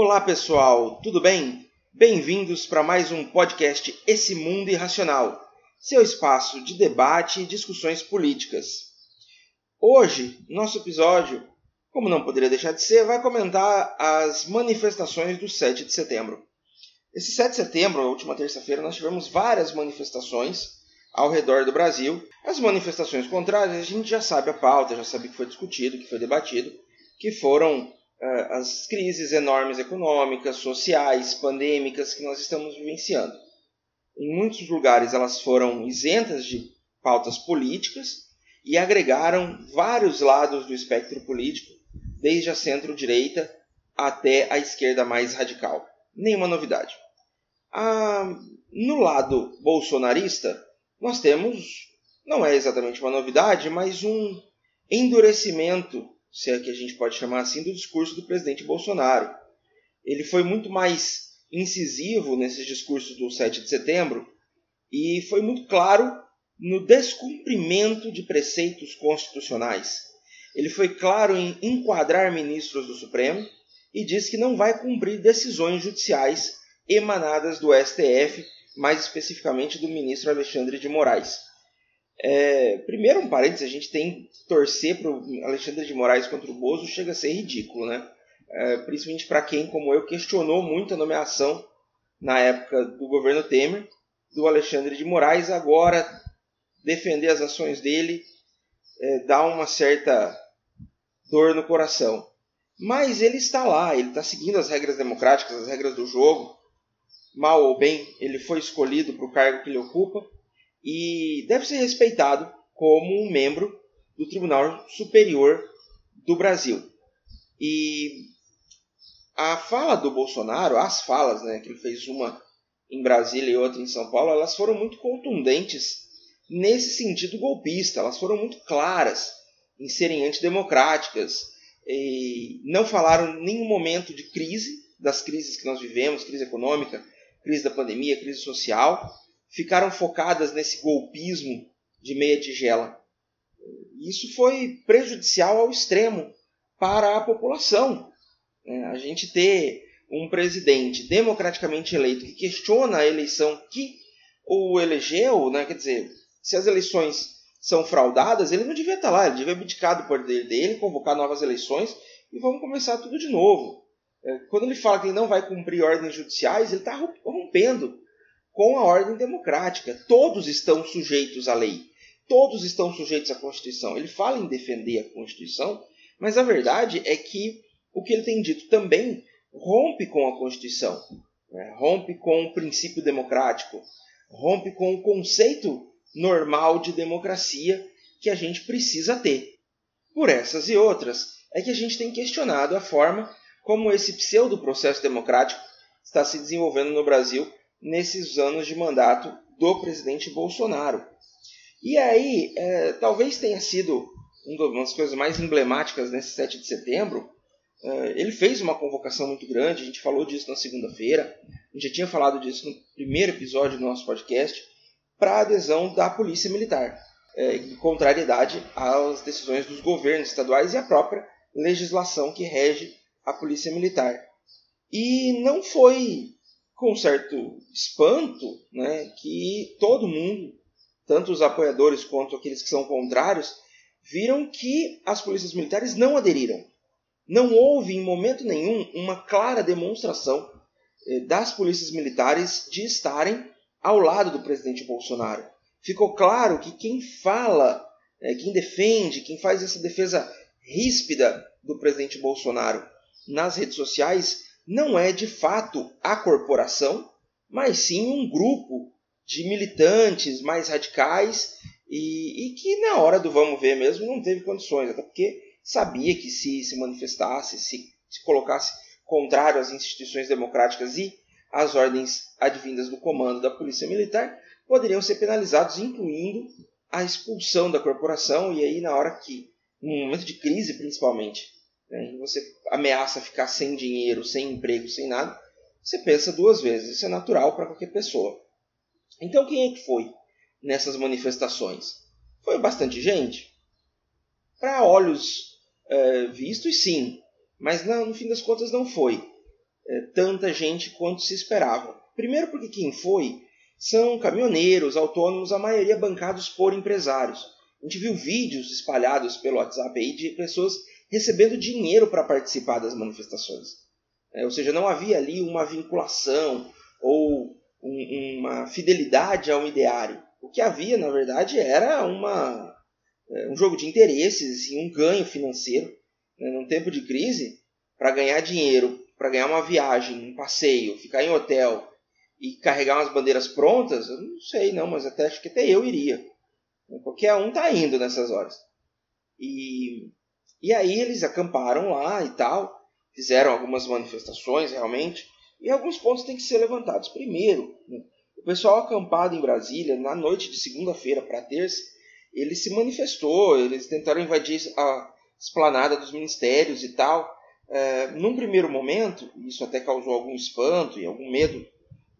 Olá pessoal, tudo bem? Bem-vindos para mais um podcast Esse Mundo Irracional, seu espaço de debate e discussões políticas. Hoje, nosso episódio, como não poderia deixar de ser, vai comentar as manifestações do 7 de setembro. Esse 7 de setembro, a última terça-feira, nós tivemos várias manifestações ao redor do Brasil. As manifestações contrárias, a gente já sabe a pauta, já sabe que foi discutido, que foi debatido, que foram as crises enormes econômicas, sociais, pandêmicas que nós estamos vivenciando. Em muitos lugares elas foram isentas de pautas políticas e agregaram vários lados do espectro político, desde a centro-direita até a esquerda mais radical. Nenhuma novidade. Ah, no lado bolsonarista, nós temos, não é exatamente uma novidade, mas um endurecimento, se é que a gente pode chamar assim, do discurso do presidente Bolsonaro. Ele foi muito mais incisivo nesses discursos do 7 de setembro e foi muito claro no descumprimento de preceitos constitucionais. Ele foi claro em enquadrar ministros do Supremo e diz que não vai cumprir decisões judiciais emanadas do STF mais especificamente do ministro Alexandre de Moraes. É, primeiro, um parênteses, a gente tem que torcer para o Alexandre de Moraes contra o Bozo, chega a ser ridículo, né? É, principalmente para quem, como eu, questionou muito a nomeação na época do governo Temer, do Alexandre de Moraes, agora defender as ações dele é, dá uma certa dor no coração. Mas ele está lá, ele está seguindo as regras democráticas, as regras do jogo, mal ou bem, ele foi escolhido para o cargo que ele ocupa e deve ser respeitado como um membro do Tribunal Superior do Brasil. E a fala do Bolsonaro, as falas, né, que ele fez uma em Brasília e outra em São Paulo, elas foram muito contundentes nesse sentido golpista, elas foram muito claras em serem antidemocráticas, e não falaram nenhum momento de crise, das crises que nós vivemos, crise econômica, crise da pandemia, crise social, ficaram focadas nesse golpismo de meia tigela. Isso foi prejudicial ao extremo para a população. É, a gente ter um presidente democraticamente eleito que questiona a eleição que o elegeu, né? quer dizer, se as eleições são fraudadas, ele não devia estar lá, ele devia abdicar do poder dele, convocar novas eleições e vamos começar tudo de novo. É, quando ele fala que ele não vai cumprir ordens judiciais, ele está rompendo com a ordem democrática. Todos estão sujeitos à lei. Todos estão sujeitos à Constituição. Ele fala em defender a Constituição, mas a verdade é que o que ele tem dito também rompe com a Constituição, né? rompe com o princípio democrático, rompe com o conceito normal de democracia que a gente precisa ter. Por essas e outras, é que a gente tem questionado a forma como esse pseudo processo democrático está se desenvolvendo no Brasil nesses anos de mandato do presidente Bolsonaro. E aí, é, talvez tenha sido uma das coisas mais emblemáticas nesse 7 de setembro. É, ele fez uma convocação muito grande, a gente falou disso na segunda-feira, a gente já tinha falado disso no primeiro episódio do nosso podcast, para a adesão da Polícia Militar, é, em contrariedade às decisões dos governos estaduais e à própria legislação que rege a polícia militar. E não foi com certo espanto né, que todo mundo, tanto os apoiadores quanto aqueles que são contrários, viram que as polícias militares não aderiram. Não houve em momento nenhum uma clara demonstração eh, das polícias militares de estarem ao lado do presidente Bolsonaro. Ficou claro que quem fala, eh, quem defende, quem faz essa defesa ríspida do presidente Bolsonaro nas redes sociais não é de fato a corporação, mas sim um grupo de militantes mais radicais e, e, que na hora do vamos ver mesmo não teve condições, até porque sabia que se se manifestasse, se, se colocasse contrário às instituições democráticas e às ordens advindas do comando da Polícia Militar, poderiam ser penalizados, incluindo a expulsão da corporação, e aí na hora que, num momento de crise principalmente, né, e você ameaça ficar sem dinheiro, sem emprego, sem nada, você pensa duas vezes. Isso é natural para qualquer pessoa. Então, quem é que foi nessas manifestações? Foi bastante gente? Para olhos é, vistos, sim, mas não, no fim das contas não foi. é, tanta gente quanto se esperava. Primeiro, porque quem foi são caminhoneiros, autônomos, a maioria bancados por empresários. A gente viu vídeos espalhados pelo WhatsApp aí de pessoas recebendo dinheiro para participar das manifestações. É, ou seja, não havia ali uma vinculação ou um, uma fidelidade ao ideário. O que havia, na verdade, era uma, é, um jogo de interesses e um ganho financeiro. Né? Num tempo de crise, para ganhar dinheiro, para ganhar uma viagem, um passeio, ficar em hotel e carregar umas bandeiras prontas, eu não sei não, mas até acho que até eu iria. Qualquer um tá indo nessas horas. E, e aí eles acamparam lá e tal, fizeram algumas manifestações realmente, e alguns pontos têm que ser levantados. Primeiro, o pessoal acampado em Brasília, na noite de segunda-feira para terça, ele se manifestou, eles tentaram invadir a esplanada dos ministérios e tal. É, num primeiro momento, isso até causou algum espanto e algum medo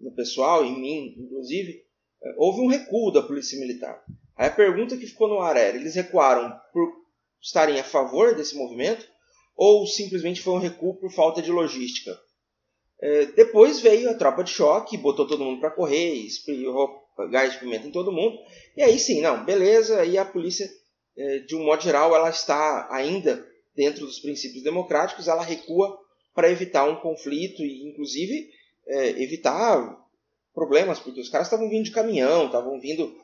no pessoal, em mim inclusive, é, houve um recuo da polícia militar. Aí a pergunta que ficou no ar era: eles recuaram por estarem a favor desse movimento ou simplesmente foi um recuo por falta de logística? É, depois veio a tropa de choque, botou todo mundo para correr, espirrou gás de pimenta em todo mundo. E aí sim, não, beleza. E a polícia, é, de um modo geral, ela está ainda dentro dos princípios democráticos, ela recua para evitar um conflito e, inclusive, é, evitar problemas, porque os caras estavam vindo de caminhão, estavam vindo,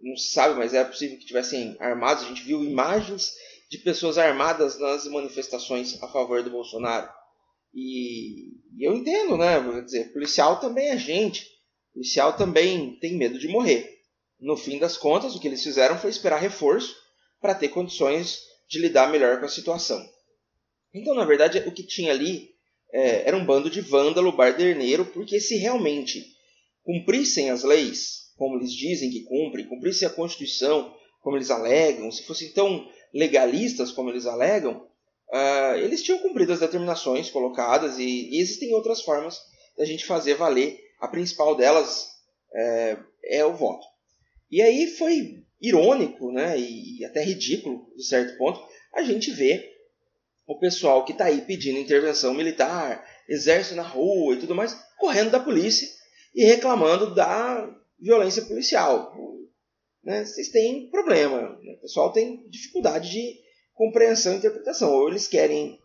não se sabe, mas é possível que tivessem armados. A gente viu imagens de pessoas armadas nas manifestações a favor do Bolsonaro. E, e eu entendo, né? Quer dizer, policial também é gente. Policial também tem medo de morrer. No fim das contas, o que eles fizeram foi esperar reforço para ter condições de lidar melhor com a situação. Então, na verdade, o que tinha ali é, era um bando de vândalo, barderneiro, porque se realmente cumprissem as leis, como eles dizem que cumprem, cumprissem a Constituição, como eles alegam, se fossem tão legalistas como eles alegam, uh, eles tinham cumprido as determinações colocadas e, e, existem outras formas da gente fazer valer. A principal delas é, é o voto. E aí foi irônico, né, e até ridículo, de certo ponto, a gente vê o pessoal que está aí pedindo intervenção militar, exército na rua e tudo mais, correndo da polícia e reclamando da violência policial. Né? Vocês têm problema, né? o pessoal tem dificuldade de compreensão e interpretação. Ou eles querem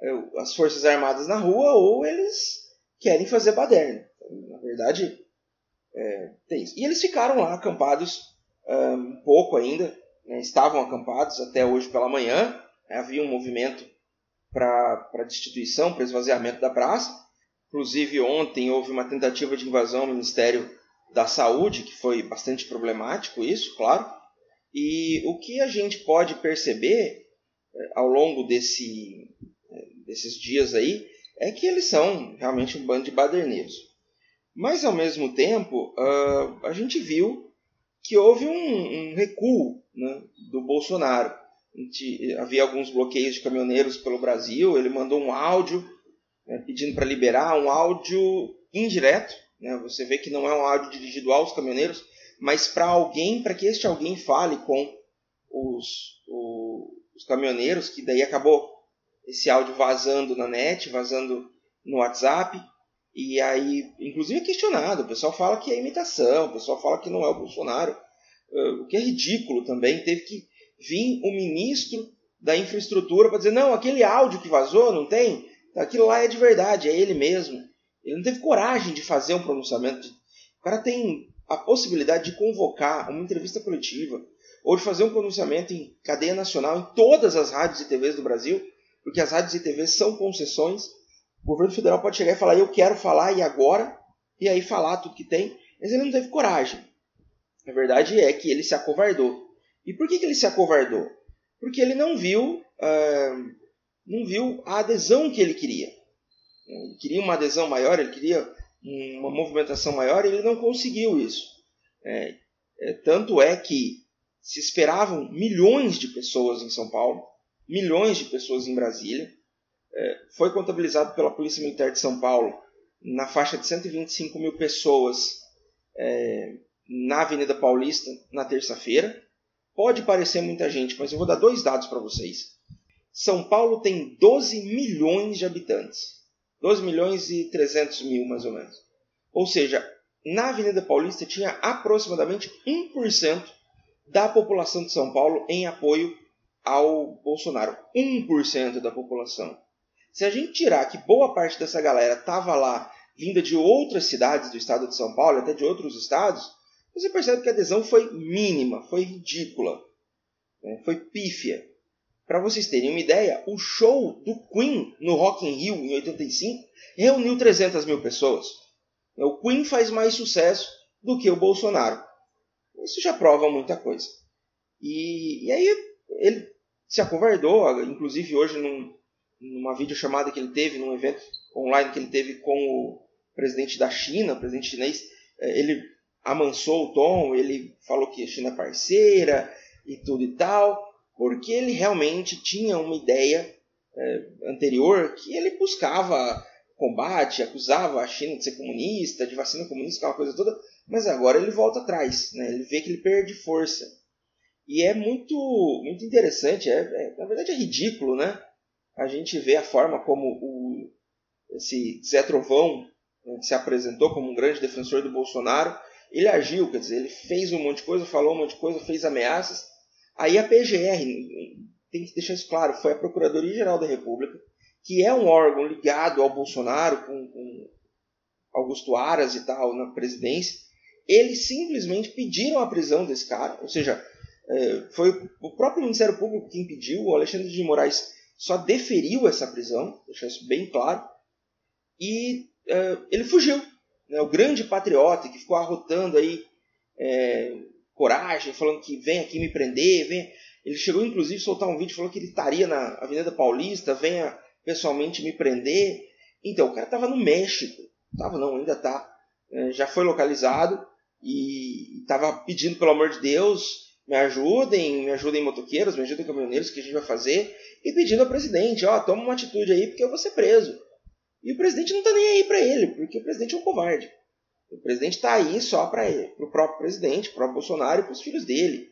é, as Forças Armadas na rua, ou eles querem fazer baderna. Então, na verdade, é, tem isso. E eles ficaram lá acampados um pouco ainda, né? estavam acampados até hoje pela manhã. Né? Havia um movimento para destituição, para esvaziamento da praça. Inclusive, ontem houve uma tentativa de invasão ao Ministério da Saúde, que foi bastante problemático, isso, claro. E o que a gente pode perceber eh, ao longo desse, eh, desses dias aí é que eles são realmente um bando de baderneiros. Mas, ao mesmo tempo, uh, a gente viu que houve um, um recuo né, do Bolsonaro. Gente, havia alguns bloqueios de caminhoneiros pelo Brasil, ele mandou um áudio né, pedindo para liberar, um áudio indireto. Né, você vê que não é um áudio dirigido aos caminhoneiros, mas para alguém, para que este alguém fale com os, os, os caminhoneiros, que daí acabou esse áudio vazando na net, vazando no WhatsApp. E aí, inclusive é questionado, o pessoal fala que é imitação, o pessoal fala que não é o Bolsonaro, o que é ridículo também. Teve que vir o ministro da infraestrutura para dizer: não, aquele áudio que vazou, não tem? Aquilo lá é de verdade, é ele mesmo. Ele não teve coragem de fazer um pronunciamento. O cara tem a possibilidade de convocar uma entrevista coletiva ou de fazer um pronunciamento em cadeia nacional em todas as rádios e TVs do Brasil, porque as rádios e TVs são concessões o governo federal pode chegar e falar: eu quero falar e agora, e aí falar tudo que tem, mas ele não teve coragem. A verdade é que ele se acovardou. E por que, que ele se acovardou? Porque ele não viu, uh, não viu a adesão que ele queria. Ele queria uma adesão maior, ele queria uma movimentação maior, e ele não conseguiu isso. É, é, tanto é que se esperavam milhões de pessoas em São Paulo, milhões de pessoas em Brasília, é, foi contabilizado pela Polícia Militar de São Paulo na faixa de 125 mil pessoas é, na Avenida Paulista na terça-feira. Pode parecer muita gente, mas eu vou dar dois dados para vocês. São Paulo tem 12 milhões de habitantes. 12 milhões e 300 mil, mais ou menos. Ou seja, na Avenida Paulista tinha aproximadamente 1% da população de São Paulo em apoio ao Bolsonaro. 1% da população. Se a gente tirar que boa parte dessa galera estava lá vinda de outras cidades do estado de São Paulo, até de outros estados, você percebe que a adesão foi mínima, foi ridícula, né? foi pífia. Para vocês terem uma ideia, o show do Queen no Rock in Rio em 85 reuniu 300 mil pessoas. O Queen faz mais sucesso do que o Bolsonaro. Isso já prova muita coisa. E, e aí ele se acovardou, inclusive hoje num, numa videochamada que ele teve, num evento online que ele teve com o presidente da China, o presidente chinês, é, ele amansou o tom, ele falou que a China é parceira e tudo e tal, porque ele realmente tinha uma ideia é, anterior que ele buscava combate, acusava a China de ser comunista, de vacina comunista, aquela coisa toda, mas agora ele volta atrás, né? ele vê que ele perde força. E é muito, muito interessante, é, é, na verdade é ridículo, né? A gente vê a forma como o, esse Zé Trovão né, se apresentou como um grande defensor do Bolsonaro, ele agiu, quer dizer, ele fez um monte de coisa, falou um monte de coisa, fez ameaças. Aí a PGR, tem que deixar isso claro, foi a Procuradoria-Geral da República, que é um órgão ligado ao Bolsonaro, com, com Augusto Aras e tal, na presidência, eles simplesmente pediram a prisão desse cara, ou seja, é, foi o próprio Ministério Público quem pediu, o Alexandre de Moraes só deferiu essa prisão, deixar isso bem claro, e é, ele fugiu. Né? O grande patriota que ficou arrotando aí é, coragem, falando que vem aqui me prender, vem. Ele chegou inclusive a soltar um vídeo falou que ele estaria na Avenida Paulista, venha pessoalmente me prender. Então, o cara estava no México. Tava não, ainda está. É, já foi localizado e estava pedindo, pelo amor de Deus, me ajudem, me ajudem motoqueiros, me ajudem caminhoneiros, o que a gente vai fazer? E pedindo ao presidente, ó, toma uma atitude aí porque eu vou ser preso. E o presidente não está nem aí para ele, porque o presidente é um covarde. O presidente está aí só para o próprio presidente, para o Bolsonaro e para os filhos dele.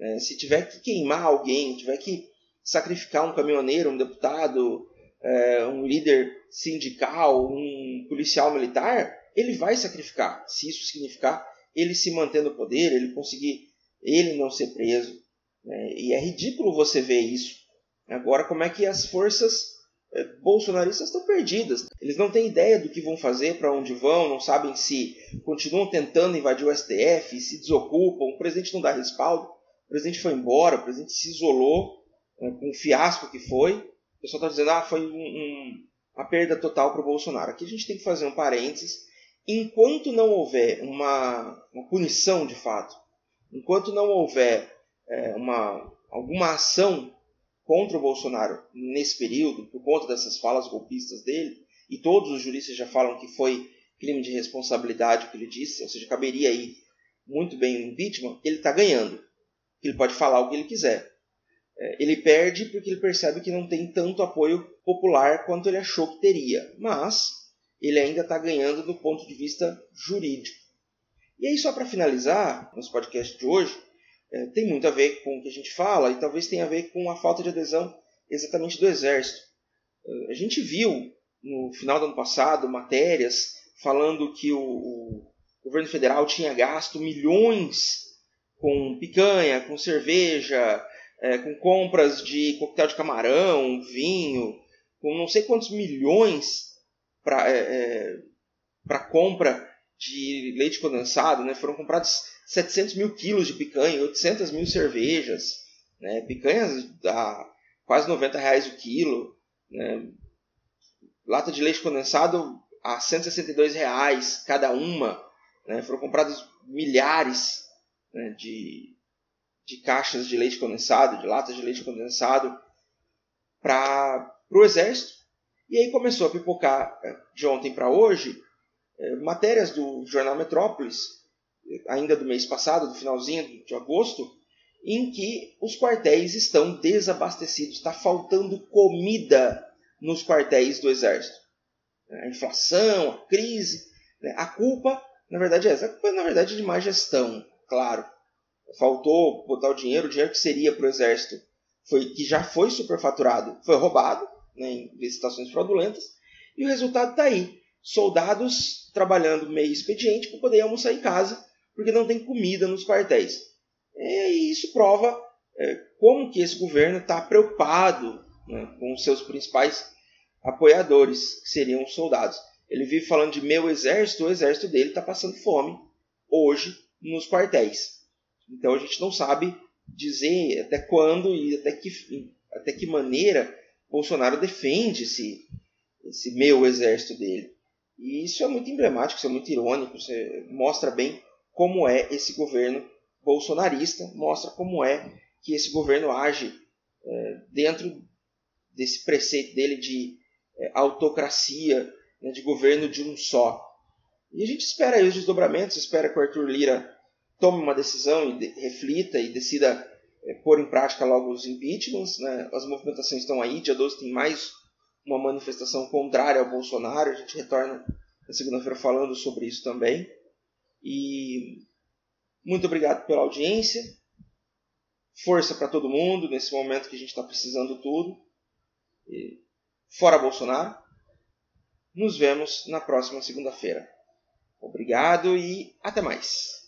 É, se tiver que queimar alguém, tiver que sacrificar um caminhoneiro, um deputado, é, um líder sindical, um policial militar, ele vai sacrificar. Se isso significar ele se manter no poder, ele conseguir ele não ser preso. Né? E é ridículo você ver isso. Agora, como é que as forças bolsonaristas estão perdidas. Eles não têm ideia do que vão fazer, para onde vão, não sabem se continuam tentando invadir o STF, se desocupam. O presidente não dá respaldo, o presidente foi embora, o presidente se isolou né, com o fiasco que foi. O pessoal está dizendo ah, foi um, um, uma perda total para o Bolsonaro. Aqui a gente tem que fazer um parênteses. Enquanto não houver uma, uma punição de fato, enquanto não houver é, uma, alguma ação contra o Bolsonaro nesse período, por conta dessas falas golpistas dele, e todos os juristas já falam que foi crime de responsabilidade o que ele disse, ou seja, caberia aí muito bem o impeachment, ele está ganhando. Ele pode falar o que ele quiser. É, ele perde porque ele percebe que não tem tanto apoio popular quanto ele achou que teria, mas ele ainda está ganhando do ponto de vista jurídico. E aí, só para finalizar, nosso podcast de hoje, é, tem muito a ver com o que a gente fala e talvez tenha a ver com a falta de adesão exatamente do Exército. É, a gente viu no final do ano passado matérias falando que o, o governo federal tinha gasto milhões com picanha, com cerveja, é, com compras de coquetel de camarão, vinho, com não sei quantos milhões para é, é, compra de leite condensado, né? foram comprados 700 mil quilos de picanha, 800 mil cervejas, né? picanhas a quase 90 reais o quilo, né? lata de leite condensado a 162 reais cada uma, né? foram comprados milhares né? de, de caixas de leite condensado, de latas de leite condensado para o exército. E aí começou a pipocar eh, de ontem para hoje eh, matérias do jornal Metrópolis ainda do mês passado, do finalzinho de agosto, em que os quartéis estão desabastecidos, está faltando comida nos quartéis do Exército. A inflação, a crise, né? a culpa, na verdade, é essa. A culpa, na verdade, é de má gestão, claro. Faltou botar o dinheiro, o dinheiro que seria para o Exército, foi, que já foi superfaturado, foi roubado né, em licitações fraudulentas, E o resultado está aí. Soldados trabalhando meio expediente para poder almoçar em casa, porque não tem comida nos quartéis. E isso prova é, como que esse governo está preocupado né, com os seus principais apoiadores, que seriam os soldados. Ele vive falando de meu exército, o exército dele está passando fome hoje nos quartéis. Então a gente não sabe dizer até quando e até que, até que maneira Bolsonaro defende esse, esse meu exército dele. E isso é muito emblemático, isso é muito irônico, você mostra bem como é esse governo bolsonarista, mostra como é que esse governo age é, dentro desse preceito dele de é, autocracia, né, de governo de um só. E a gente espera aí os desdobramentos, espera que o Arthur Lira tome uma decisão e de, reflita e decida é, pôr em prática logo os impeachments. Né? As movimentações estão aí, dia 12 tem mais uma manifestação contrária ao Bolsonaro, a gente retorna na segunda-feira falando sobre isso também. E muito obrigado pela audiência. Força para todo mundo nesse momento que a gente está precisando tudo. E fora Bolsonaro. Nos vemos na próxima segunda-feira. Obrigado e até mais.